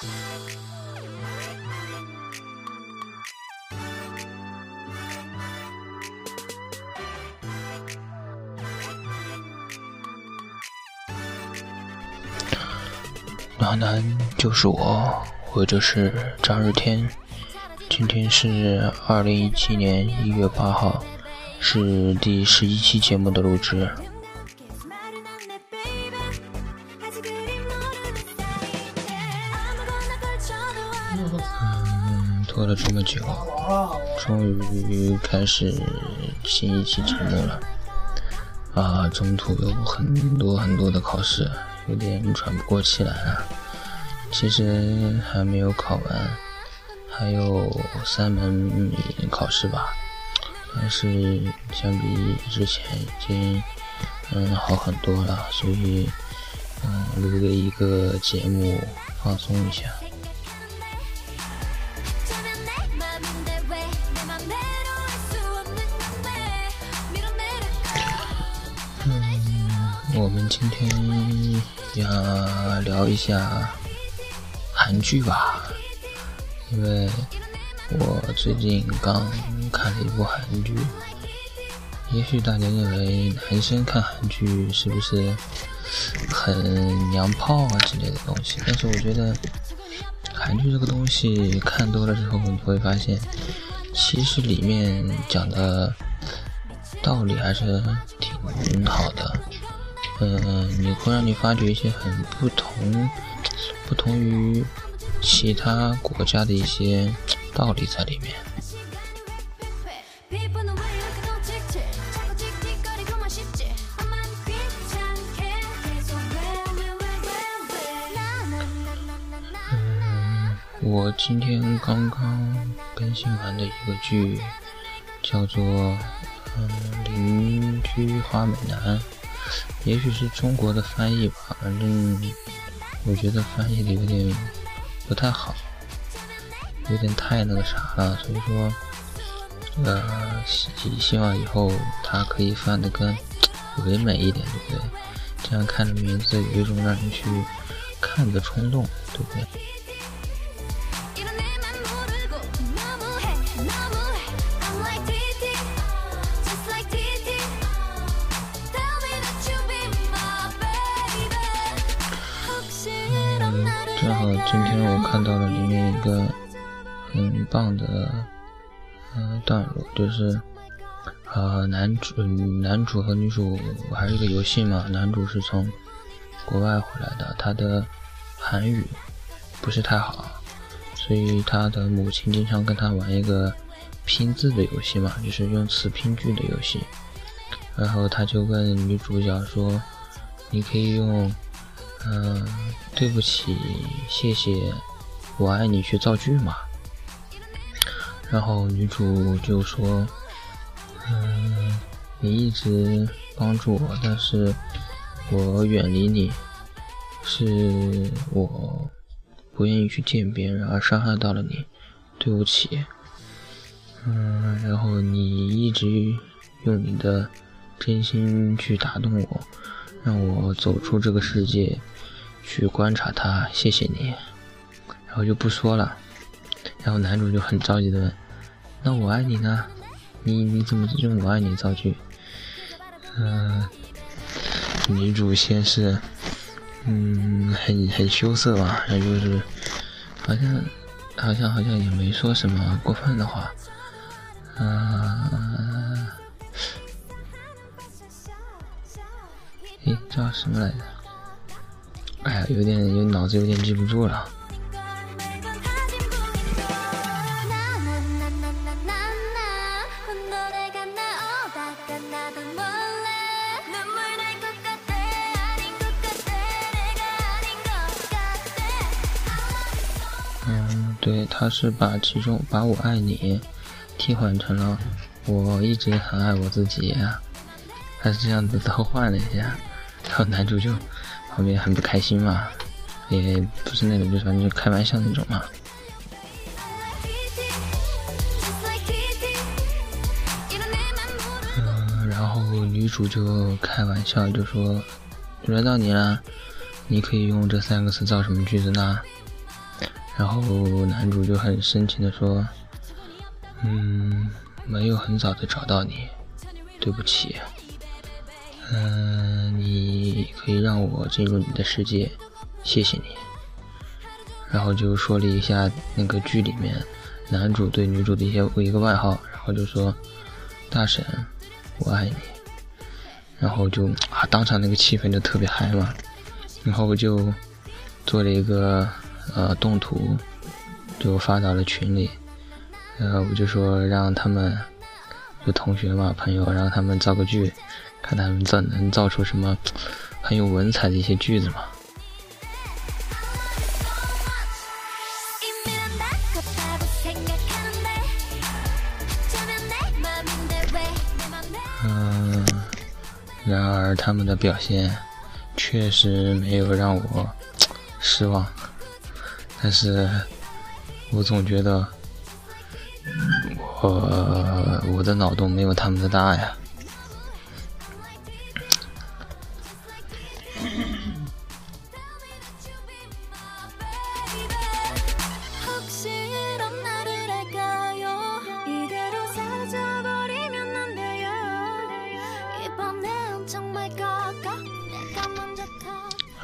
暖男就是我，或者是张日天。今天是二零一七年一月八号，是第十一期节目的录制。了这么久，终于开始新一期节目了。啊，中途有很多很多的考试。有点喘不过气来了，其实还没有考完，还有三门考试吧，但是相比之前已经嗯好很多了，所以嗯录了一个节目放松一下。今天要聊一下韩剧吧，因为我最近刚看了一部韩剧。也许大家认为男生看韩剧是不是很娘炮啊之类的东西，但是我觉得韩剧这个东西看多了之后，你会发现其实里面讲的道理还是挺好的。嗯，你会让你发觉一些很不同、不同于其他国家的一些道理在里面。我今天刚刚更新完的一个剧叫做《嗯邻居花美男》。也许是中国的翻译吧，反正我觉得翻译的有点不太好，有点太那个啥了，所以说，呃，希希望以后它可以翻的更唯美一点，对不对？这样看着名字有一种让人去看的冲动，对不对？一个很棒的嗯段落，就是啊男主男主和女主还是一个游戏嘛，男主是从国外回来的，他的韩语不是太好，所以他的母亲经常跟他玩一个拼字的游戏嘛，就是用词拼句的游戏，然后他就问女主角说：“你可以用。”嗯，对不起，谢谢，我爱你去造句嘛。然后女主就说：“嗯，你一直帮助我，但是我远离你，是我不愿意去见别人而伤害到了你，对不起。”嗯，然后你一直用你的真心去打动我。让我走出这个世界，去观察他。谢谢你，然后就不说了。然后男主就很着急的问：“那我爱你呢？你你怎么用我爱你造句？”嗯，女主先是嗯很很羞涩吧，然后就是好像好像好像也没说什么过分的话，嗯。诶，叫什么来着？哎呀，有点有脑子有点记不住了。嗯，对，他是把其中把我爱你替换成了我一直很爱我自己，他是这样子倒换了一下。然后男主就旁边很不开心嘛，也不是那种，就反正就开玩笑那种嘛。嗯，然后女主就开玩笑就说：“轮到你了，你可以用这三个词造什么句子呢？”然后男主就很深情的说：“嗯，没有很早的找到你，对不起。嗯，你可以让我进入你的世界，谢谢你。”然后就说了一下那个剧里面男主对女主的一些一个外号，然后就说：“大婶，我爱你。”然后就啊，当场那个气氛就特别嗨嘛。然后我就做了一个呃动图，就发到了群里。呃，我就说让他们就同学嘛朋友，让他们造个句，看他们造能造出什么很有文采的一些句子嘛。嗯，然而他们的表现确实没有让我失望，但是我总觉得我我的脑洞没有他们的大呀。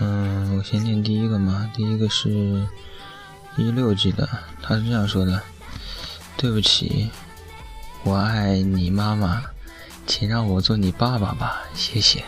嗯，我先念第一个嘛。第一个是一六级的，他是这样说的：“对不起，我爱你妈妈，请让我做你爸爸吧，谢谢。”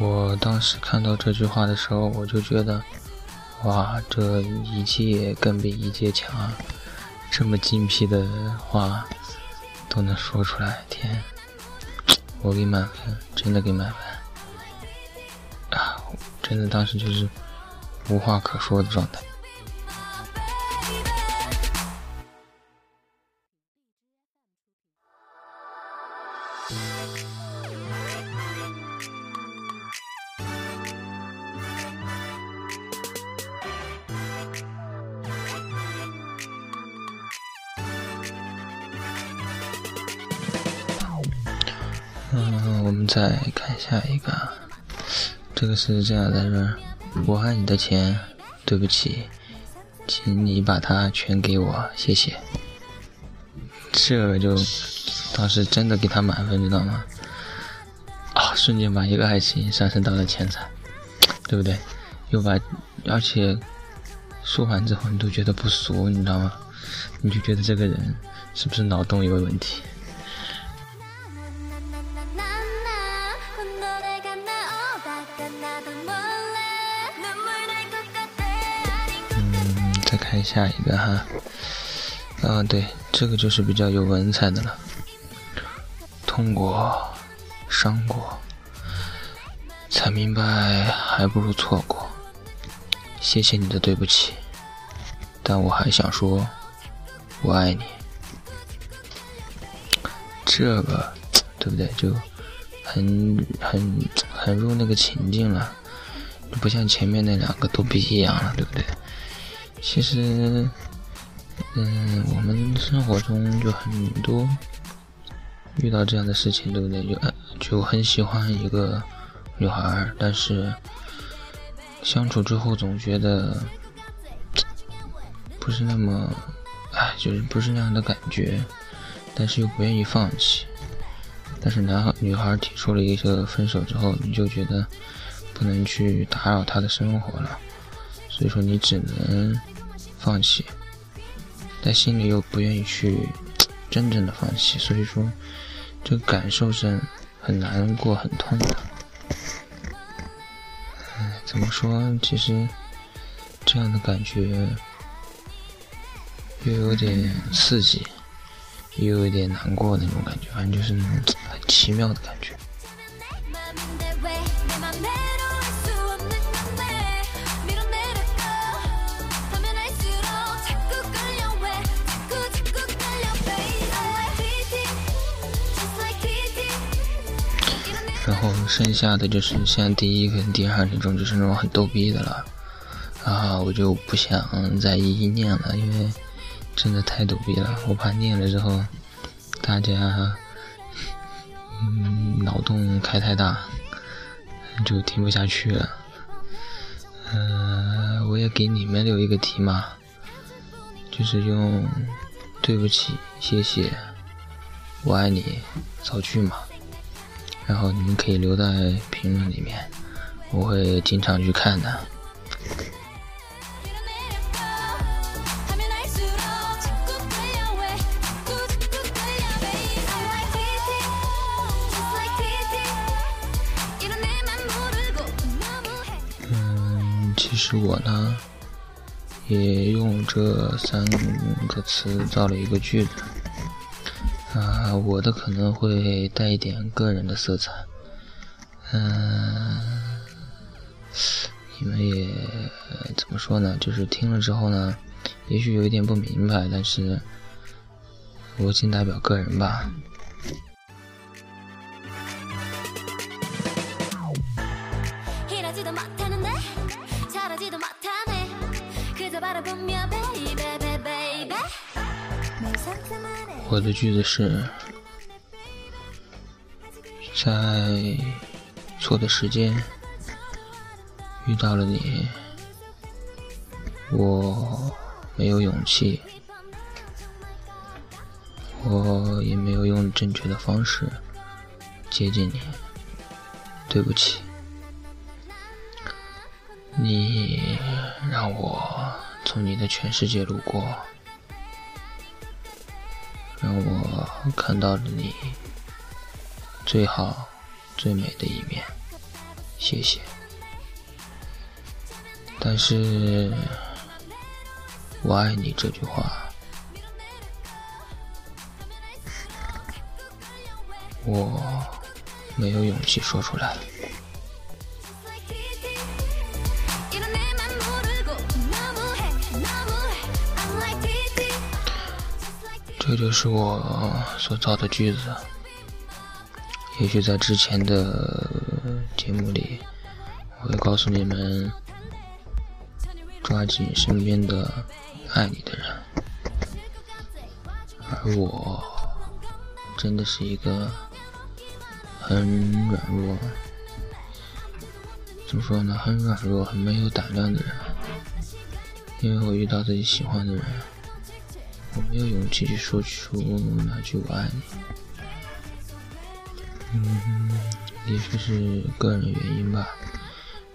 我当时看到这句话的时候，我就觉得，哇，这一届更比一届强啊！这么精辟的话都能说出来，天，我给满分，真的给满分啊。真的，当时就是无话可说的状态。嗯，我们再看下一个。这个是这样的，说我爱你的钱，对不起，请你把它全给我，谢谢。这个就当时真的给他满分，知道吗？啊，瞬间把一个爱情上升到了钱财，对不对？又把，而且说完之后你都觉得不俗，你知道吗？你就觉得这个人是不是脑洞有问题？下一个哈，啊，对，这个就是比较有文采的了。痛过，伤过，才明白还不如错过。谢谢你的对不起，但我还想说，我爱你。这个，对不对？就很很很入那个情境了，不像前面那两个都不一样了，对不对？其实，嗯，我们生活中就很多遇到这样的事情，对不对？就就很喜欢一个女孩，但是相处之后总觉得不是那么，哎，就是不是那样的感觉，但是又不愿意放弃。但是男孩女孩提出了一个分手之后，你就觉得不能去打扰她的生活了，所以说你只能。放弃，但心里又不愿意去真正的放弃，所以说这个感受是很难过、很痛的。哎，怎么说？其实这样的感觉又有点刺激，又有点难过那种感觉，反正就是那种很奇妙的感觉。然后剩下的就是像第一跟第二这种，就是那种很逗逼的了，啊，我就不想再一一念了，因为真的太逗逼了，我怕念了之后大家嗯脑洞开太大，就听不下去了。嗯，我也给你们留一个题嘛，就是用“对不起”“谢谢”“我爱你”造句嘛。然后你们可以留在评论里面，我会经常去看的。嗯，其实我呢，也用这三个词造了一个句子。啊，我的可能会带一点个人的色彩，嗯，你们也怎么说呢？就是听了之后呢，也许有一点不明白，但是我仅代表个人吧。我的句子是，在错的时间遇到了你，我没有勇气，我也没有用正确的方式接近你，对不起，你让我从你的全世界路过。让我看到了你最好、最美的一面，谢谢。但是，我爱你这句话，我没有勇气说出来。这就是我所造的句子。也许在之前的节目里，我会告诉你们：抓紧身边的爱你的人。而我真的是一个很软弱，怎么说呢？很软弱、很没有胆量的人。因为我遇到自己喜欢的人。我没有勇气去说出那句“我爱你”。嗯，也许是个人原因吧，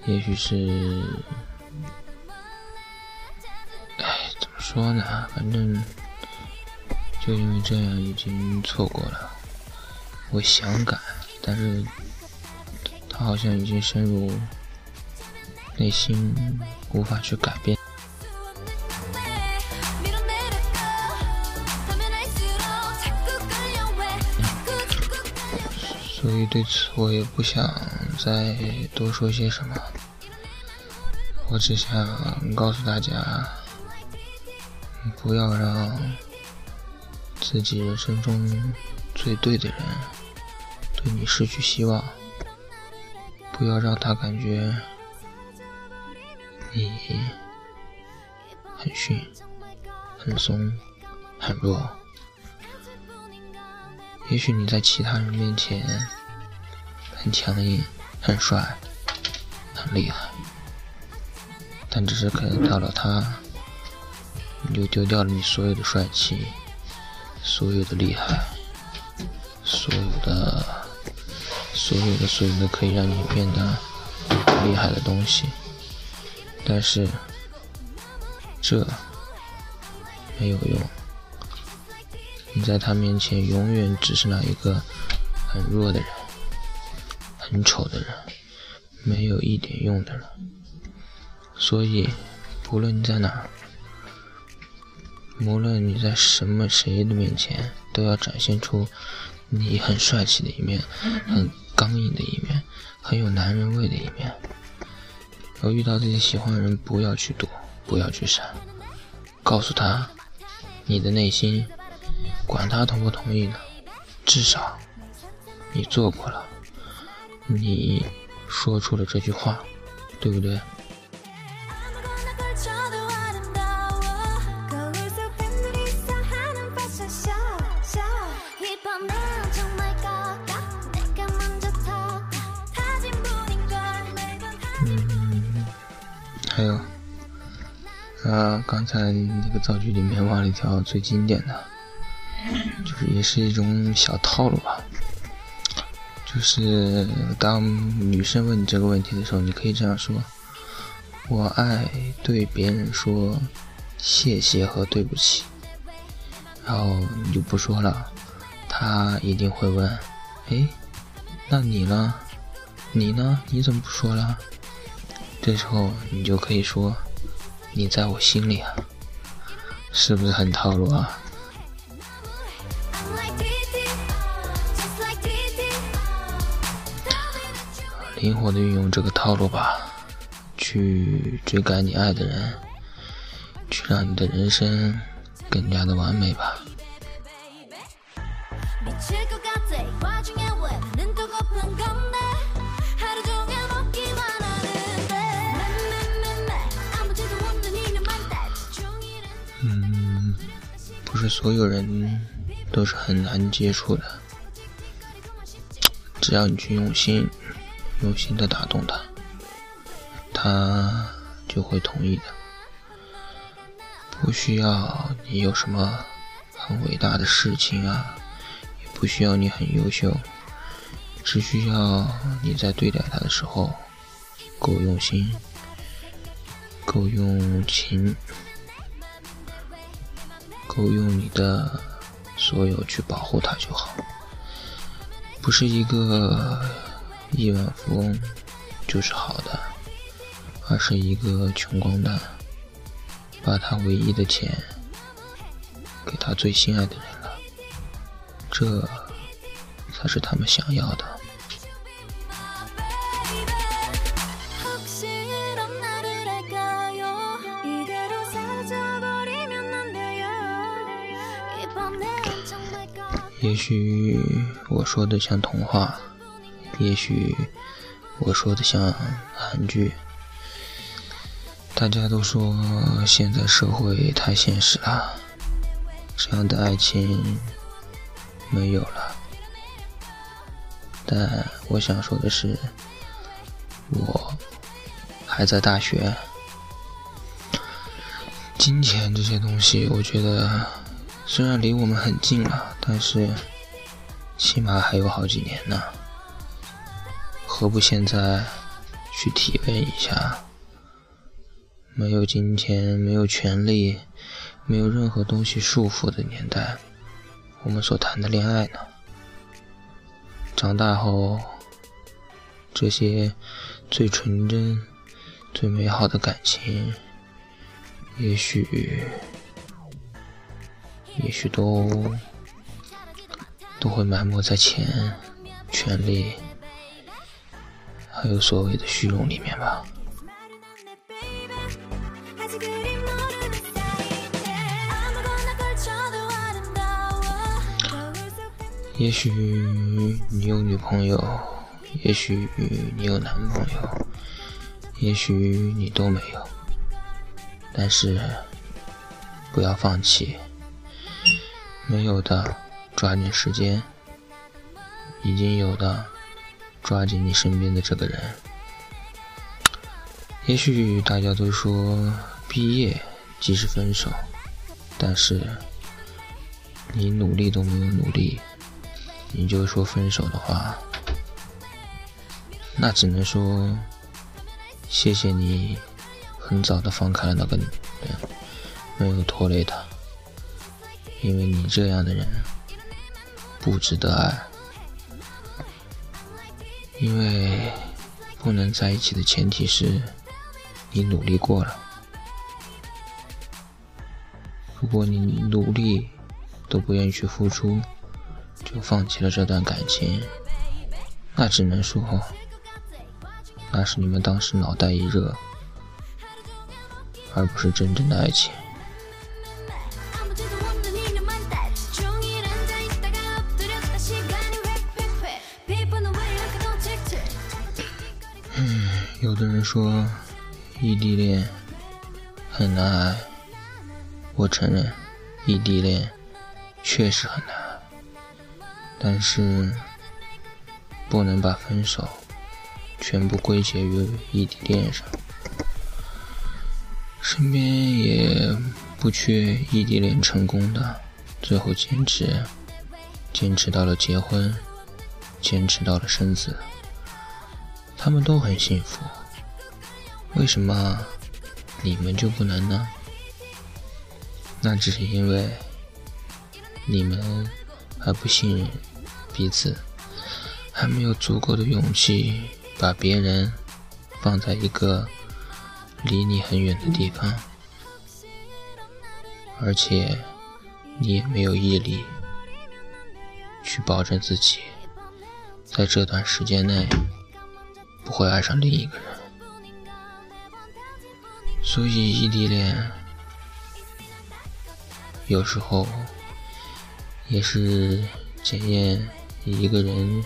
也许是……哎，怎么说呢？反正就因为这样，已经错过了。我想改，但是他好像已经深入内心，无法去改变。所以对此我也不想再多说些什么，我只想告诉大家，不要让自己人生中最对的人对你失去希望，不要让他感觉你很逊、很怂、很弱。也许你在其他人面前很强硬、很帅、很厉害，但只是可能到了他，你就丢掉了你所有的帅气、所有的厉害、所有的、所有的、所有的可以让你变得厉害的东西。但是这没有用。你在他面前永远只是那一个很弱的人，很丑的人，没有一点用的人。所以，不论你在哪儿，无论你在什么谁的面前，都要展现出你很帅气的一面，很刚硬的一面，很有男人味的一面。而遇到自己喜欢的人，不要去躲，不要去闪，告诉他你的内心。管他同不同意呢，至少你做过了，你说出了这句话，对不对？嗯，还有，啊，刚才那个造句里面忘了一条最经典的，就是也是一种小套路吧。就是当女生问你这个问题的时候，你可以这样说：“我爱对别人说谢谢和对不起。”然后你就不说了，她一定会问：“哎，那你呢？你呢？你怎么不说了？”这时候你就可以说：“你在我心里啊。”是不是很套路啊？灵活的运用这个套路吧，去追赶你爱的人，去让你的人生更加的完美吧。嗯，不是所有人都是很难接触的，只要你去用心。用心的打动他，他就会同意的。不需要你有什么很伟大的事情啊，也不需要你很优秀，只需要你在对待他的时候够用心、够用情、够用你的所有去保护他就好，不是一个。亿万富翁就是好的，而是一个穷光蛋，把他唯一的钱给他最心爱的人了，这才是他们想要的。也许我说的像童话。也许我说的像韩剧，大家都说现在社会太现实了，这样的爱情没有了。但我想说的是，我还在大学，金钱这些东西，我觉得虽然离我们很近了，但是起码还有好几年呢。何不现在去体验一下，没有金钱、没有权利、没有任何东西束缚的年代，我们所谈的恋爱呢？长大后，这些最纯真、最美好的感情，也许，也许都都会埋没在钱、权利。还有所谓的虚荣里面吧。也许你有女朋友，也许你有男朋友，也许你都没有，但是不要放弃。没有的，抓紧时间；已经有的。抓紧你身边的这个人。也许大家都说毕业即是分手，但是你努力都没有努力，你就说分手的话，那只能说谢谢你很早的放开了那个女人，没有拖累她，因为你这样的人不值得爱。因为不能在一起的前提是你努力过了。如果你努力都不愿意去付出，就放弃了这段感情，那只能说那是你们当时脑袋一热，而不是真正的爱情。说异地恋很难挨，我承认异地恋确实很难，但是不能把分手全部归结于异地恋上。身边也不缺异地恋成功的，最后坚持，坚持到了结婚，坚持到了生子，他们都很幸福。为什么你们就不能呢？那只是因为你们还不信任彼此，还没有足够的勇气把别人放在一个。离你很远的地方，而且你也没有毅力去保证自己在这段时间内不会爱上另一个人，所以异地恋有时候也是检验一个人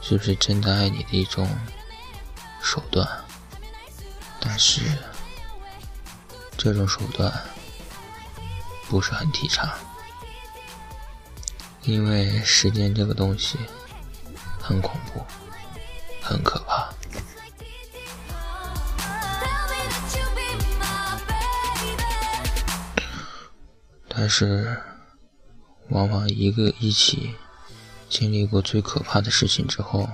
是不是真的爱你的一种手段，但是。这种手段不是很提倡，因为时间这个东西很恐怖，很可但是，往往一个一起经历过最可怕的事情之后，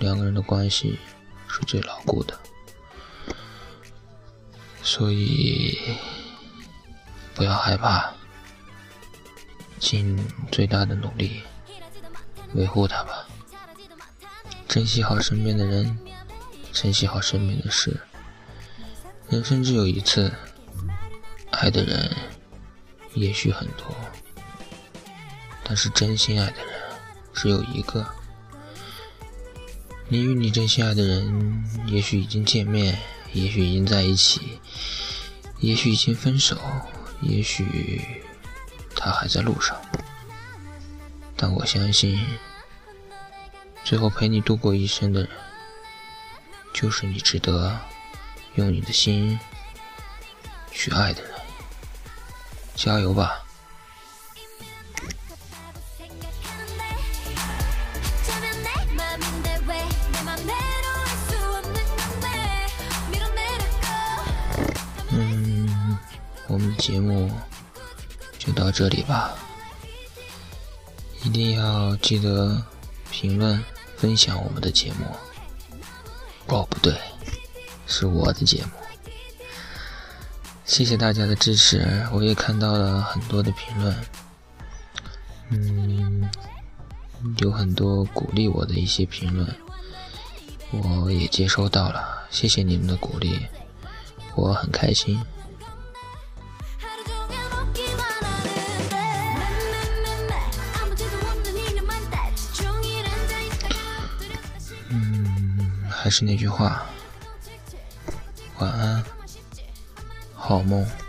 两个人的关系是最牢固的。所以，不要害怕，尽最大的努力维护他吧。珍惜好身边的人，珍惜好身边的事。人生只有一次，爱的人也许很多，但是真心爱的人只有一个。你与你真心爱的人，也许已经见面。也许已经在一起，也许已经分手，也许他还在路上，但我相信，最后陪你度过一生的人，就是你值得用你的心去爱的人。加油吧！嗯我们的节目就到这里吧，一定要记得评论分享我们的节目。哦，不对，是我的节目。谢谢大家的支持，我也看到了很多的评论，嗯，有很多鼓励我的一些评论，我也接收到了，谢谢你们的鼓励，我很开心。嗯还是那句话，晚安，好梦。